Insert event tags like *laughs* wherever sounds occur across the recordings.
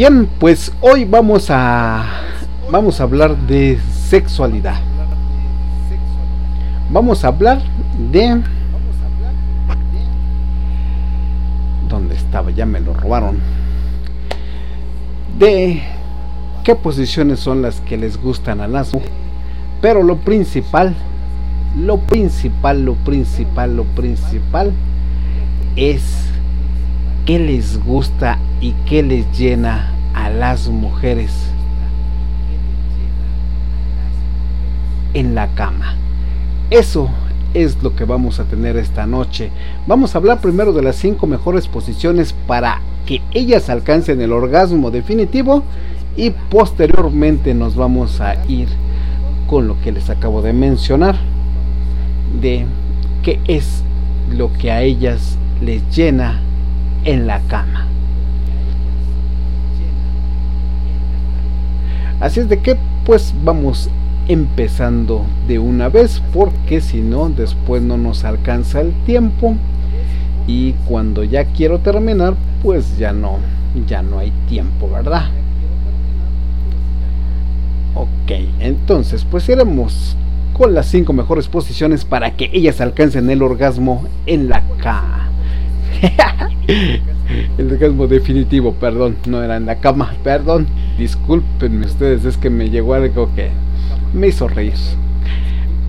Bien, pues hoy vamos a vamos a hablar de sexualidad. Vamos a hablar de ¿Dónde estaba? Ya me lo robaron. De qué posiciones son las que les gustan a las. Pero lo principal, lo principal, lo principal, lo principal es qué les gusta y qué les llena a las mujeres en la cama. Eso es lo que vamos a tener esta noche. Vamos a hablar primero de las cinco mejores posiciones para que ellas alcancen el orgasmo definitivo y posteriormente nos vamos a ir con lo que les acabo de mencionar de qué es lo que a ellas les llena en la cama. Así es de que pues vamos empezando de una vez porque si no después no nos alcanza el tiempo. Y cuando ya quiero terminar pues ya no ya no hay tiempo verdad ok entonces pues iremos con las cinco mejores posiciones para que ellas alcancen el orgasmo en la cama *laughs* el orgasmo definitivo perdón no era en la cama perdón discúlpenme ustedes es que me llegó algo que me hizo reír.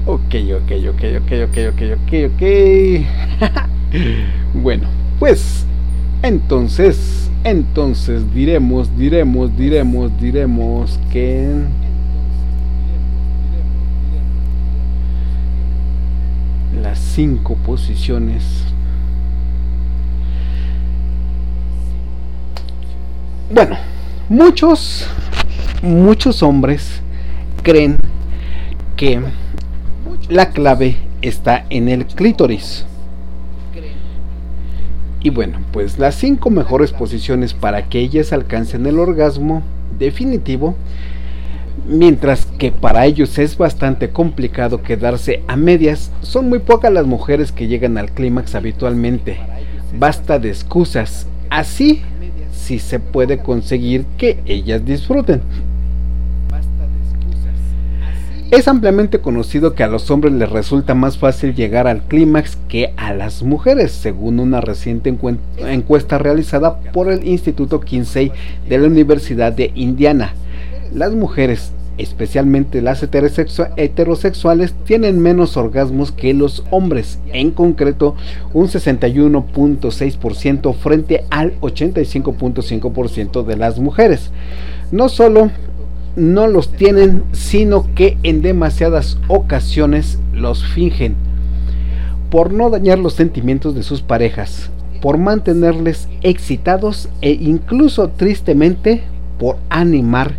Ok, ok, ok, ok, ok, ok, ok, ok. *laughs* bueno, pues entonces, entonces diremos, diremos, diremos, diremos que... Las cinco posiciones bueno, muchos, muchos hombres creen que la clave está en el clítoris. Y bueno, pues las cinco mejores posiciones para que ellas alcancen el orgasmo definitivo, mientras que para ellos es bastante complicado quedarse a medias, son muy pocas las mujeres que llegan al clímax habitualmente. Basta de excusas, así si se puede conseguir que ellas disfruten. Es ampliamente conocido que a los hombres les resulta más fácil llegar al clímax que a las mujeres, según una reciente encuesta realizada por el Instituto Kinsey de la Universidad de Indiana. Las mujeres, especialmente las heterosexuales, tienen menos orgasmos que los hombres, en concreto un 61.6% frente al 85.5% de las mujeres. No solo no los tienen, sino que en demasiadas ocasiones los fingen, por no dañar los sentimientos de sus parejas, por mantenerles excitados e incluso tristemente por animar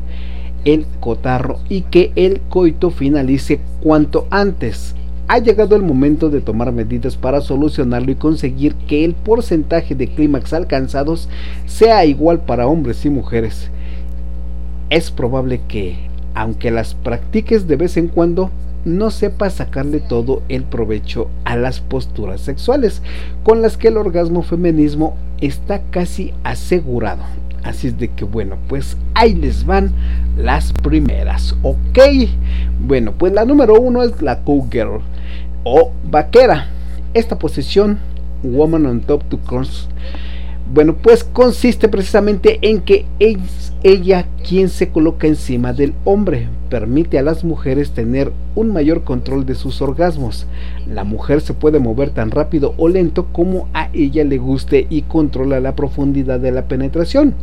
el cotarro y que el coito finalice cuanto antes. Ha llegado el momento de tomar medidas para solucionarlo y conseguir que el porcentaje de clímax alcanzados sea igual para hombres y mujeres es probable que, aunque las practiques de vez en cuando, no sepas sacarle todo el provecho a las posturas sexuales, con las que el orgasmo feminismo está casi asegurado. Así es de que bueno, pues ahí les van las primeras, ¿ok? Bueno, pues la número uno es la cowgirl o vaquera. Esta posición, woman on top to cross, bueno, pues consiste precisamente en que es ella quien se coloca encima del hombre, permite a las mujeres tener un mayor control de sus orgasmos. La mujer se puede mover tan rápido o lento como a ella le guste y controla la profundidad de la penetración.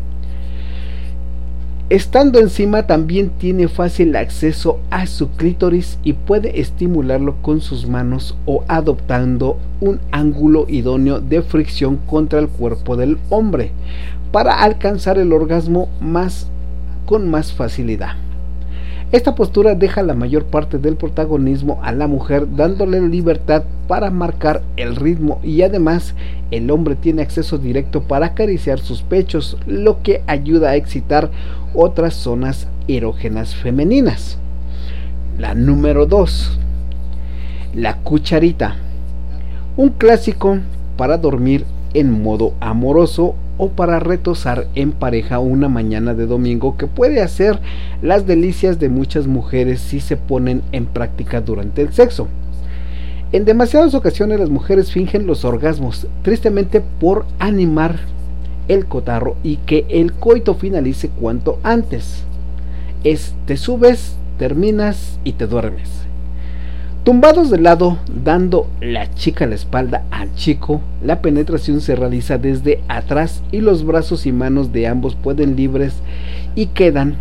Estando encima también tiene fácil acceso a su clítoris y puede estimularlo con sus manos o adoptando un ángulo idóneo de fricción contra el cuerpo del hombre para alcanzar el orgasmo más con más facilidad. Esta postura deja la mayor parte del protagonismo a la mujer dándole libertad para marcar el ritmo y además el hombre tiene acceso directo para acariciar sus pechos, lo que ayuda a excitar otras zonas erógenas femeninas. La número 2. La cucharita. Un clásico para dormir en modo amoroso o para retosar en pareja una mañana de domingo que puede hacer las delicias de muchas mujeres si se ponen en práctica durante el sexo. En demasiadas ocasiones las mujeres fingen los orgasmos, tristemente por animar el cotarro y que el coito finalice cuanto antes. Es te subes, terminas y te duermes. Tumbados de lado, dando la chica la espalda al chico, la penetración se realiza desde atrás y los brazos y manos de ambos pueden libres y quedan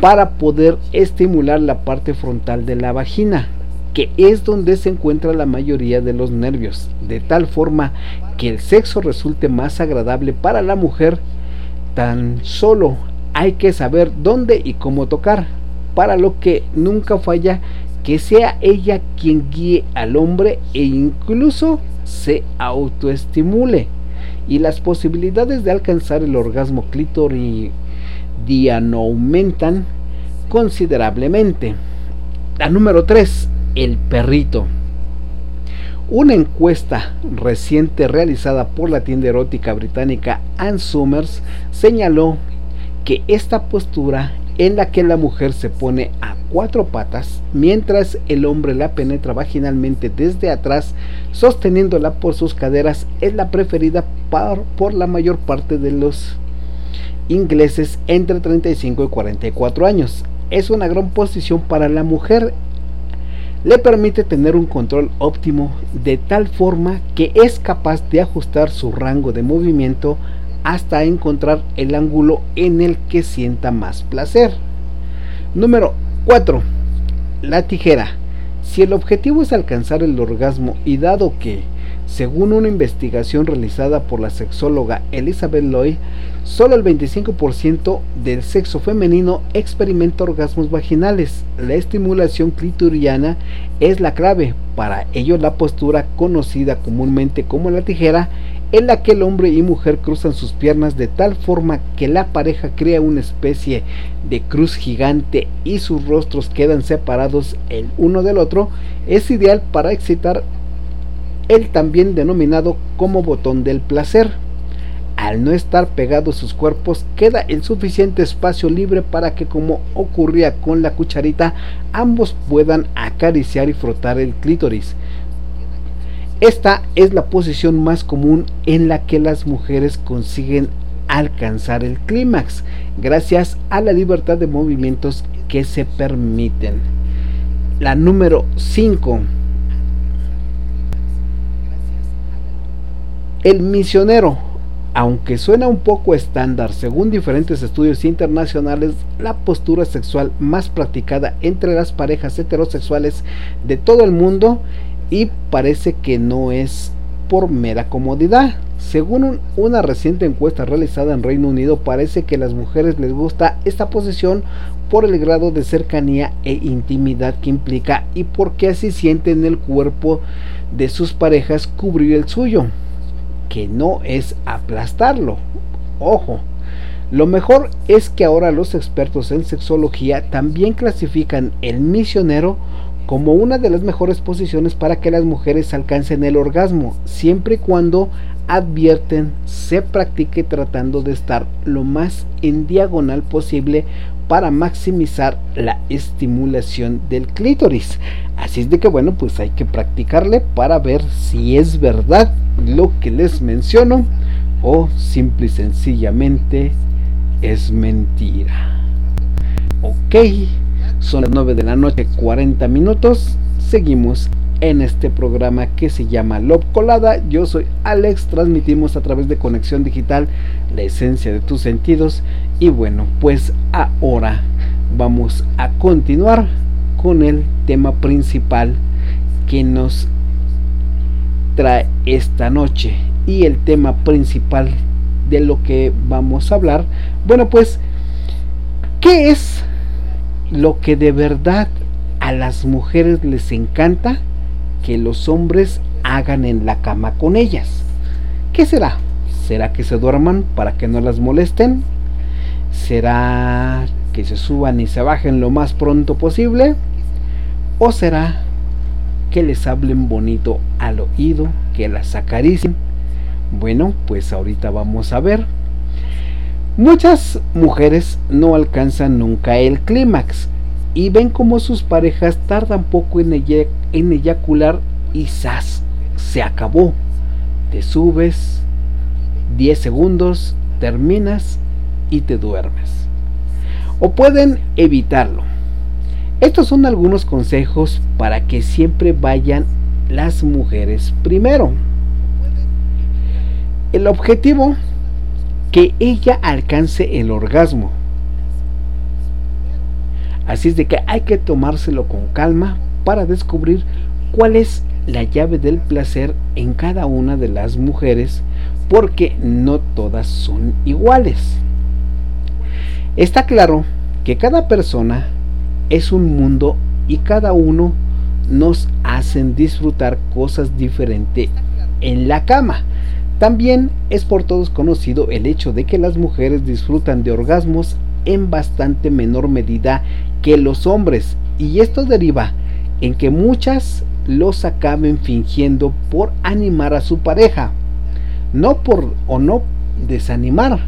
para poder estimular la parte frontal de la vagina, que es donde se encuentra la mayoría de los nervios, de tal forma que el sexo resulte más agradable para la mujer. Tan solo hay que saber dónde y cómo tocar, para lo que nunca falla que sea ella quien guíe al hombre e incluso se autoestimule y las posibilidades de alcanzar el orgasmo clitoridiano aumentan considerablemente. La número 3, el perrito. Una encuesta reciente realizada por la tienda erótica británica Ann Summers señaló que esta postura en la que la mujer se pone a cuatro patas mientras el hombre la penetra vaginalmente desde atrás sosteniéndola por sus caderas es la preferida por, la mayor parte de los ingleses entre 35 y 44 años. Es una gran posición para la mujer. Le permite tener un control óptimo de tal forma que es capaz de ajustar su rango de movimiento hasta encontrar el ángulo en el que sienta más placer. Número 4. La tijera. Si el objetivo es alcanzar el orgasmo y dado que, según una investigación realizada por la sexóloga Elizabeth Loy, solo el 25% del sexo femenino experimenta orgasmos vaginales. La estimulación clitoriana es la clave. Para ello la postura conocida comúnmente como la tijera en la que el hombre y mujer cruzan sus piernas de tal forma que la pareja crea una especie de cruz gigante y sus rostros quedan separados el uno del otro, es ideal para excitar el también denominado como botón del placer. Al no estar pegados sus cuerpos, queda el suficiente espacio libre para que, como ocurría con la cucharita, ambos puedan acariciar y frotar el clítoris. Esta es la posición más común en la que las mujeres consiguen alcanzar el clímax gracias a la libertad de movimientos que se permiten. La número 5. El misionero. Aunque suena un poco estándar, según diferentes estudios internacionales, la postura sexual más practicada entre las parejas heterosexuales de todo el mundo y parece que no es por mera comodidad. Según una reciente encuesta realizada en Reino Unido, parece que a las mujeres les gusta esta posición por el grado de cercanía e intimidad que implica y porque así sienten el cuerpo de sus parejas cubrir el suyo, que no es aplastarlo. Ojo, lo mejor es que ahora los expertos en sexología también clasifican el misionero como una de las mejores posiciones para que las mujeres alcancen el orgasmo, siempre y cuando advierten se practique tratando de estar lo más en diagonal posible para maximizar la estimulación del clítoris. Así es de que bueno, pues hay que practicarle para ver si es verdad lo que les menciono o simple y sencillamente es mentira. Ok. Son las 9 de la noche, 40 minutos. Seguimos en este programa que se llama Love Colada. Yo soy Alex, transmitimos a través de Conexión Digital la esencia de tus sentidos. Y bueno, pues ahora vamos a continuar con el tema principal que nos trae esta noche. Y el tema principal de lo que vamos a hablar, bueno, pues, ¿qué es lo que de verdad a las mujeres les encanta que los hombres hagan en la cama con ellas. ¿Qué será? ¿Será que se duerman para que no las molesten? ¿Será que se suban y se bajen lo más pronto posible? ¿O será que les hablen bonito al oído, que las acaricien? Bueno, pues ahorita vamos a ver Muchas mujeres no alcanzan nunca el clímax y ven como sus parejas tardan poco en, eyacular y ¡zas! Se acabó. Te subes 10 segundos, terminas y te duermes. O pueden evitarlo. Estos son algunos consejos para que siempre vayan las mujeres primero. El objetivo, que ella alcance el orgasmo. Así es de que hay que tomárselo con calma para descubrir cuál es la llave del placer en cada una de las mujeres porque no todas son iguales. Está claro que cada persona es un mundo y cada uno nos hacen disfrutar cosas diferentes en la cama. También es por todos conocido el hecho de que las mujeres disfrutan de orgasmos en bastante menor medida que los hombres y esto deriva en que muchas los acaben fingiendo por animar a su pareja, no por o no desanimar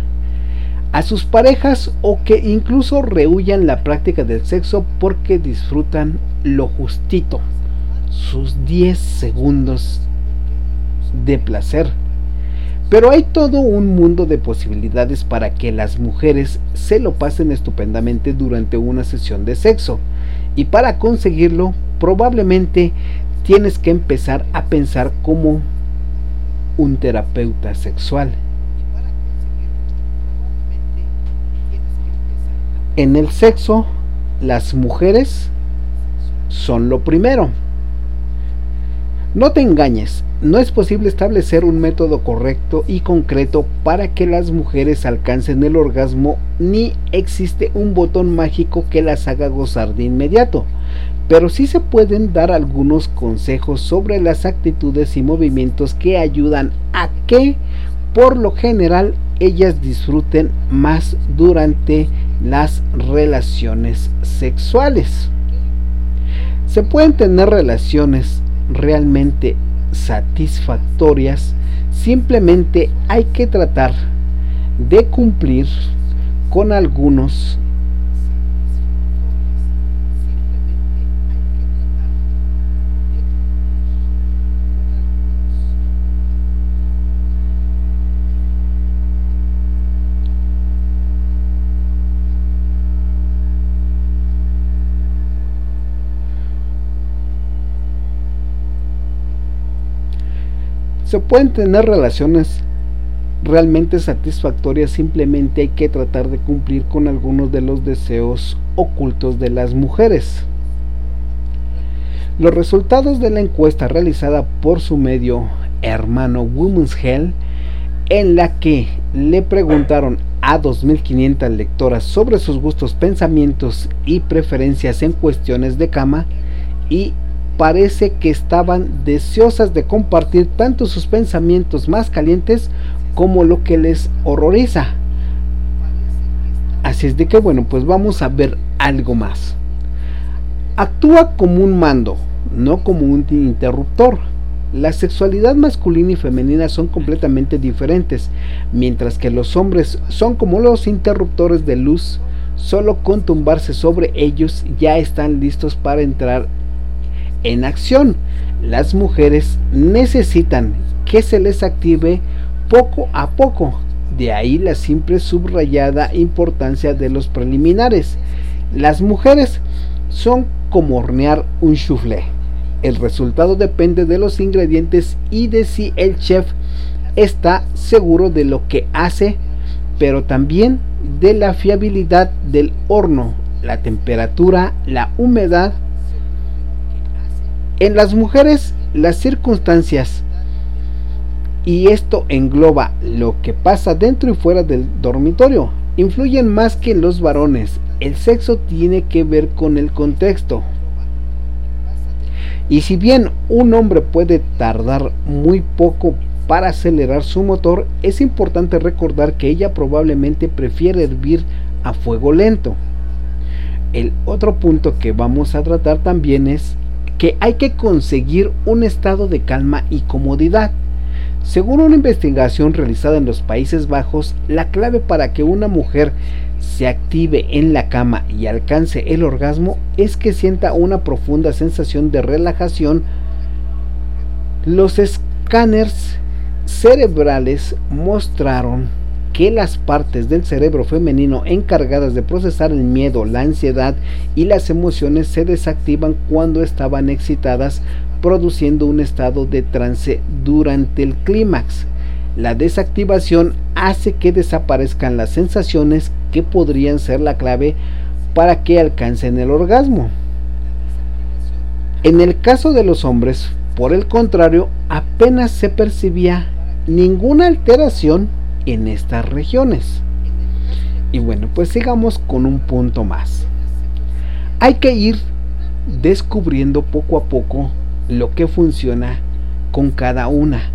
a sus parejas o que incluso rehuyan la práctica del sexo porque disfrutan lo justito, sus 10 segundos de placer. Pero hay todo un mundo de posibilidades para que las mujeres se lo pasen estupendamente durante una sesión de sexo. Y para conseguirlo, probablemente tienes que empezar a pensar como un terapeuta sexual. En el sexo, las mujeres son lo primero. No te engañes, no es posible establecer un método correcto y concreto para que las mujeres alcancen el orgasmo, ni existe un botón mágico que las haga gozar de inmediato pero sí se pueden dar algunos consejos sobre las actitudes y movimientos que ayudan a que por lo general ellas disfruten más durante las relaciones sexuales. Se pueden tener relaciones realmente satisfactorias, simplemente hay que tratar de cumplir con algunos Se pueden tener relaciones realmente satisfactorias, simplemente hay que tratar de cumplir con algunos de los deseos ocultos de las mujeres. Los resultados de la encuesta realizada por su medio hermano Women's Hell, en la que le preguntaron a 2.500 lectoras sobre sus gustos, pensamientos y preferencias en cuestiones de cama y parece que estaban deseosas de compartir tanto sus pensamientos más calientes como lo que les horroriza. Así es de que bueno, pues vamos a ver algo más. Actúa como un mando, no como un interruptor. La sexualidad masculina y femenina son completamente diferentes, mientras que los hombres son como los interruptores de luz, solo con tumbarse sobre ellos ya están listos para entrar en acción. Las mujeres necesitan que se les active poco a poco. De ahí la simple subrayada importancia de los preliminares. Las mujeres son como hornear un soufflé. El resultado depende de los ingredientes y de si el chef está seguro de lo que hace, pero también de la fiabilidad del horno, la temperatura, la humedad en las mujeres, las circunstancias, y esto engloba lo que pasa dentro y fuera del dormitorio, influyen más que en los varones. El sexo tiene que ver con el contexto. Y si bien un hombre puede tardar muy poco para acelerar su motor, es importante recordar que ella probablemente prefiere hervir a fuego lento. El otro punto que vamos a tratar también es que hay que conseguir un estado de calma y comodidad. Según una investigación realizada en los Países Bajos, la clave para que una mujer se active en la cama y alcance el orgasmo es que sienta una profunda sensación de relajación. Los escáneres cerebrales mostraron que las partes del cerebro femenino encargadas de procesar el miedo, la ansiedad y las emociones se desactivan cuando estaban excitadas produciendo un estado de trance durante el clímax. La desactivación hace que desaparezcan las sensaciones que podrían ser la clave para que alcancen el orgasmo. En el caso de los hombres, por el contrario, apenas se percibía ninguna alteración en estas regiones. Y bueno, pues sigamos con un punto más. Hay que ir descubriendo poco a poco lo que funciona con cada una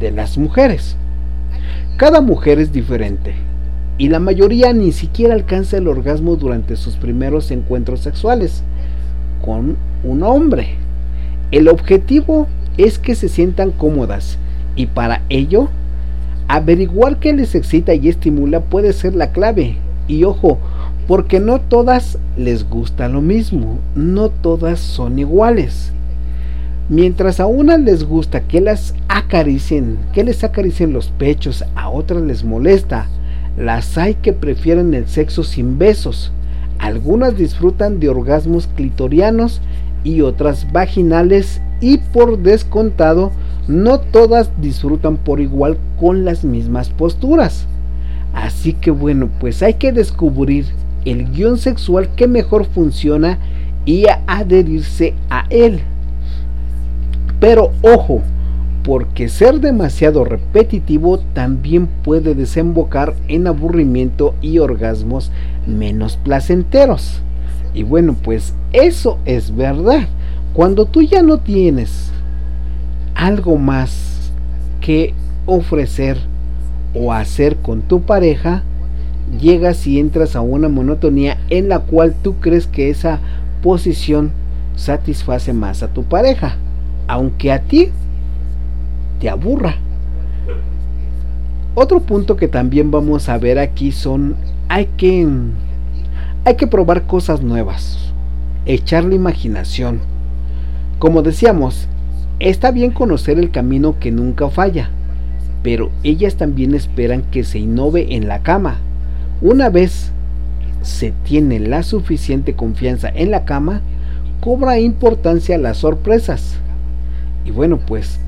de las mujeres. Cada mujer es diferente y la mayoría ni siquiera alcanza el orgasmo durante sus primeros encuentros sexuales con un hombre. El objetivo es que se sientan cómodas y para ello averiguar qué les excita y estimula puede ser la clave. Y ojo, porque no todas les gusta lo mismo, no todas son iguales. Mientras a unas les gusta que las acaricien, que les acaricien los pechos, a otras les molesta. Las hay que prefieren el sexo sin besos. Algunas disfrutan de orgasmos clitorianos y otras vaginales y por descontado no todas disfrutan por igual con las mismas posturas. Así que bueno, pues hay que descubrir el guion sexual que mejor funciona y adherirse a él. Pero ojo, porque ser demasiado repetitivo también puede desembocar en aburrimiento y orgasmos menos placenteros. Y bueno, pues eso es verdad. Cuando tú ya no tienes algo más que ofrecer o hacer con tu pareja, llegas y entras a una monotonía en la cual tú crees que esa posición satisface más a tu pareja aunque a ti te aburra. Otro punto que también vamos a ver aquí son hay que hay que probar cosas nuevas, echar la imaginación. Como decíamos, está bien conocer el camino que nunca falla, pero ellas también esperan que se innove en la cama. Una vez se tiene la suficiente confianza en la cama, cobra importancia las sorpresas. Y bueno, pues,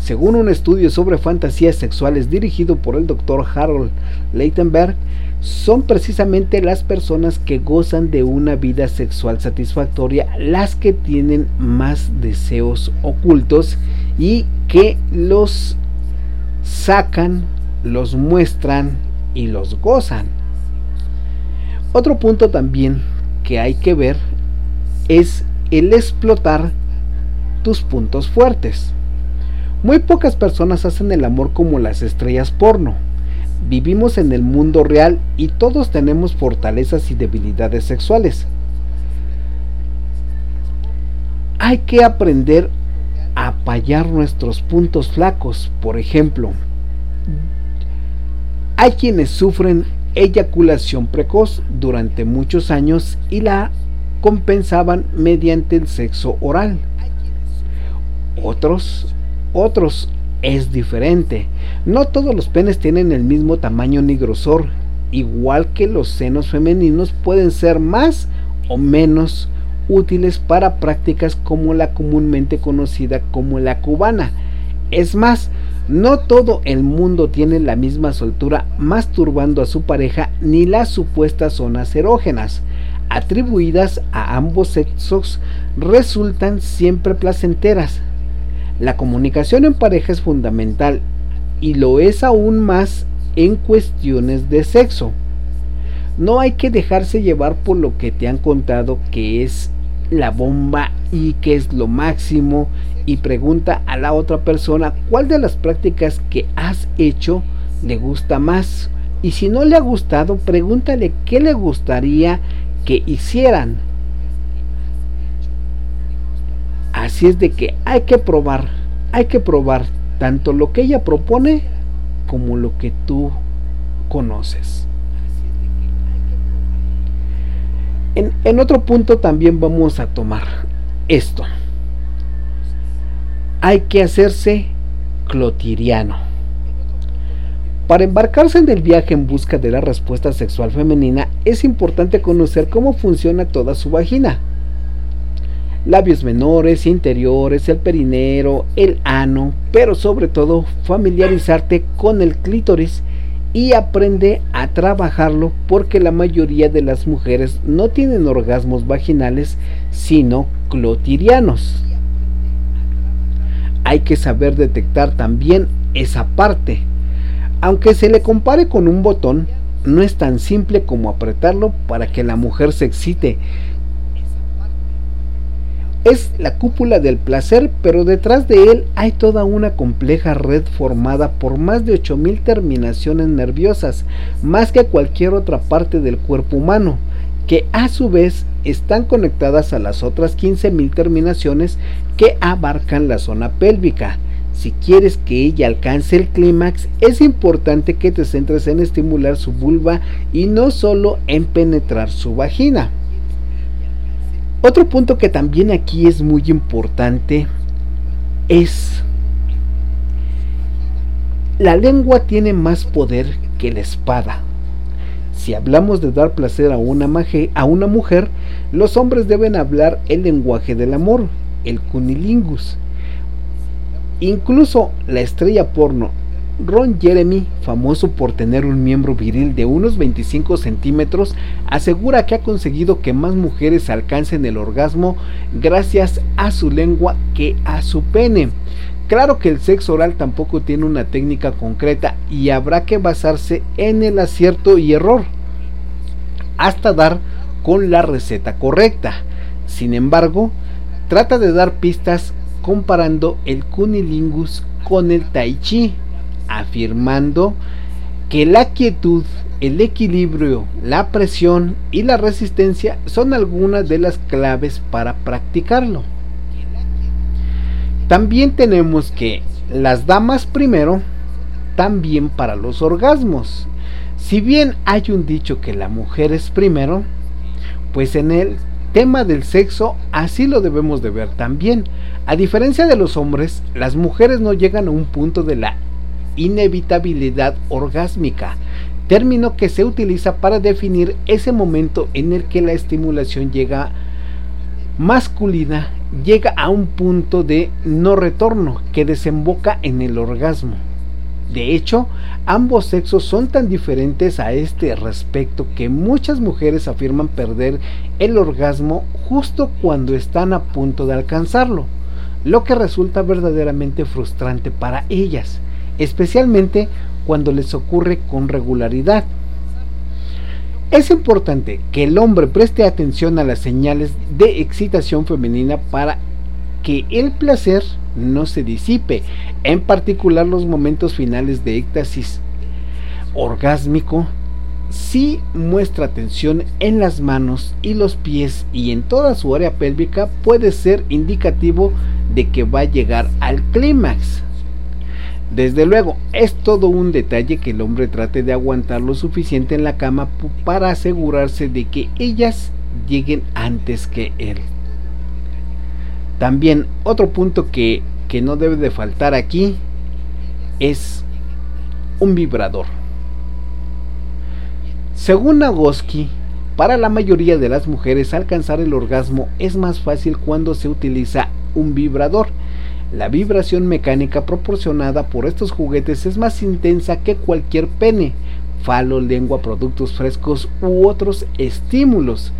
según un estudio sobre fantasías sexuales dirigido por el doctor Harold Leitenberg, son precisamente las personas que gozan de una vida sexual satisfactoria las que tienen más deseos ocultos y que los sacan, los muestran y los gozan. Otro punto también que hay que ver es el explotar tus puntos fuertes. Muy pocas personas hacen el amor como las estrellas porno. Vivimos en el mundo real y todos tenemos fortalezas y debilidades sexuales. Hay que aprender a apallar nuestros puntos flacos. Por ejemplo, hay quienes sufren eyaculación precoz durante muchos años y la compensaban mediante el sexo oral. Otros, otros es diferente. No todos los penes tienen el mismo tamaño ni grosor. Igual que los senos femeninos pueden ser más o menos útiles para prácticas como la comúnmente conocida como la cubana. Es más, no todo el mundo tiene la misma soltura masturbando a su pareja ni las supuestas zonas erógenas atribuidas a ambos sexos resultan siempre placenteras, la comunicación en pareja es fundamental y lo es aún más en cuestiones de sexo. No hay que dejarse llevar por lo que te han contado que es la bomba y que es lo máximo y pregunta a la otra persona cuál de las prácticas que has hecho le gusta más. Y si no le ha gustado, pregúntale qué le gustaría que hicieran Así es de que hay que probar, hay que probar tanto lo que ella propone como lo que tú conoces. En, otro punto también vamos a tomar esto. Hay que hacerse clotiriano. Para embarcarse en el viaje en busca de la respuesta sexual femenina es importante conocer cómo funciona toda su vagina. Labios menores, interiores, el perinero, el ano, pero sobre todo familiarizarte con el clítoris y aprende a trabajarlo porque la mayoría de las mujeres no tienen orgasmos vaginales sino clotirianos. Hay que saber detectar también esa parte. Aunque se le compare con un botón, no es tan simple como apretarlo para que la mujer se excite, es la cúpula del placer, pero detrás de él hay toda una compleja red formada por más de 8.000 terminaciones nerviosas, más que cualquier otra parte del cuerpo humano, que a su vez están conectadas a las otras 15.000 terminaciones que abarcan la zona pélvica. Si quieres que ella alcance el clímax, es importante que te centres en estimular su vulva y no solo en penetrar su vagina. Otro punto que también aquí es muy importante es la lengua tiene más poder que la espada. Si hablamos de dar placer a una, a una mujer, los hombres deben hablar el lenguaje del amor, el cunilingus. Incluso la estrella porno Ron Jeremy, famoso por tener un miembro viril de unos 25 centímetros, asegura que ha conseguido que más mujeres alcancen el orgasmo gracias a su lengua que a su pene. Claro que el sexo oral tampoco tiene una técnica concreta y habrá que basarse en el acierto y error hasta dar con la receta correcta. Sin embargo, trata de dar pistas comparando el cunilingus con el tai chi afirmando que la quietud, el equilibrio, la presión y la resistencia son algunas de las claves para practicarlo. También tenemos que las damas primero, también para los orgasmos. Si bien hay un dicho que la mujer es primero, pues en el tema del sexo así lo debemos de ver también. A diferencia de los hombres, las mujeres no llegan a un punto de la inevitabilidad orgásmica, término que se utiliza para definir ese momento en el que la estimulación llega masculina llega a un punto de no retorno que desemboca en el orgasmo. De hecho, ambos sexos son tan diferentes a este respecto que muchas mujeres afirman perder el orgasmo justo cuando están a punto de alcanzarlo, lo que resulta verdaderamente frustrante para ellas especialmente cuando les ocurre con regularidad. Es importante que el hombre preste atención a las señales de excitación femenina para que el placer no se disipe, en particular los momentos finales de éxtasis orgásmico. Si muestra tensión en las manos y los pies y en toda su área pélvica, puede ser indicativo de que va a llegar al clímax. Desde luego, es todo un detalle que el hombre trate de aguantar lo suficiente en la cama para asegurarse de que ellas lleguen antes que él. También otro punto que, que no debe de faltar aquí es un vibrador. Según Nagoski, para la mayoría de las mujeres alcanzar el orgasmo es más fácil cuando se utiliza un vibrador la vibración mecánica proporcionada por estos juguetes es más intensa que cualquier pene, falo, lengua, productos frescos u otros estímulos.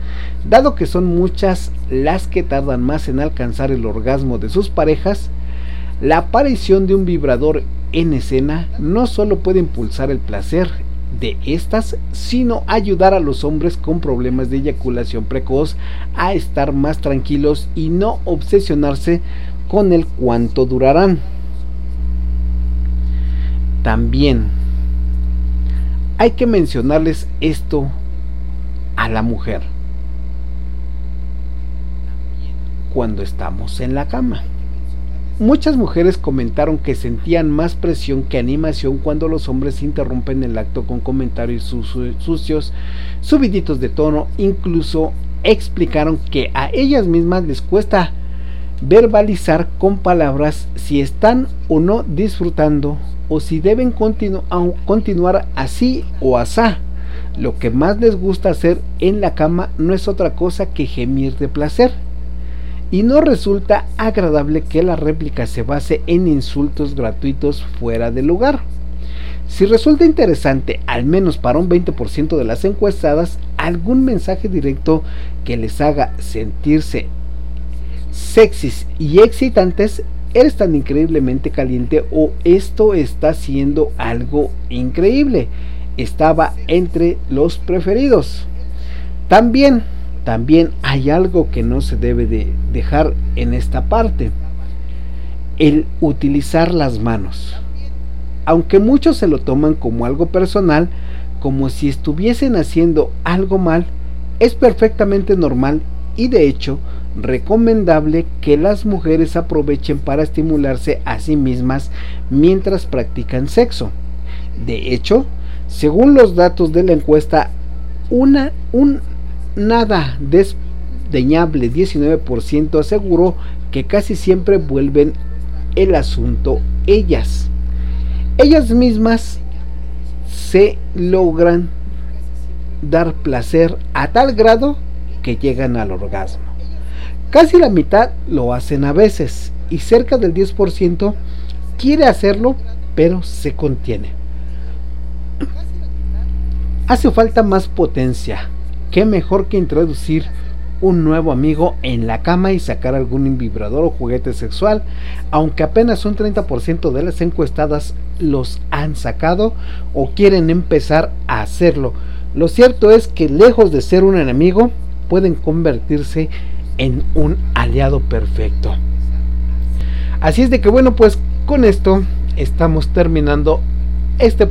Dado que son muchas las que tardan más en alcanzar el orgasmo de sus parejas, la aparición de un vibrador en escena no solo puede impulsar el placer de estas, sino ayudar a los hombres con problemas de eyaculación precoz a estar más tranquilos y no obsesionarse con el cuánto durarán. También hay que mencionarles esto a la mujer cuando estamos en la cama. Muchas mujeres comentaron que sentían más presión que animación cuando los hombres interrumpen el acto con comentarios sucios, subiditos de tono, incluso explicaron que a ellas mismas les cuesta verbalizar con palabras si están o no disfrutando o si deben continuar así o asá. Lo que más les gusta hacer en la cama no es otra cosa que gemir de placer y no resulta agradable que la réplica se base en insultos gratuitos fuera de lugar. Si resulta interesante, al menos para un 20% de las encuestadas, algún mensaje directo que les haga sentirse sexys y excitantes, eres tan increíblemente caliente o esto está siendo algo increíble, estaba entre los preferidos. También también hay algo que no se debe de dejar en esta parte. El utilizar las manos. Aunque muchos se lo toman como algo personal, como si estuviesen haciendo algo mal, es perfectamente normal y de hecho recomendable que las mujeres aprovechen para estimularse a sí mismas mientras practican sexo. De hecho, según los datos de la encuesta, una, un nada desdeñable 19% aseguró que casi siempre vuelven el asunto ellas. Ellas mismas se logran dar placer a tal grado que llegan al orgasmo. Casi la mitad lo hacen a veces y cerca del 10% quiere hacerlo pero se contiene. Hace falta más potencia, qué mejor que introducir un nuevo amigo en la cama y sacar algún vibrador o juguete sexual, aunque apenas un 30% de las encuestadas los han sacado o quieren empezar a hacerlo. Lo cierto es que lejos de ser un enemigo, pueden convertirse en un aliado perfecto. Así es de que bueno, pues con esto estamos terminando este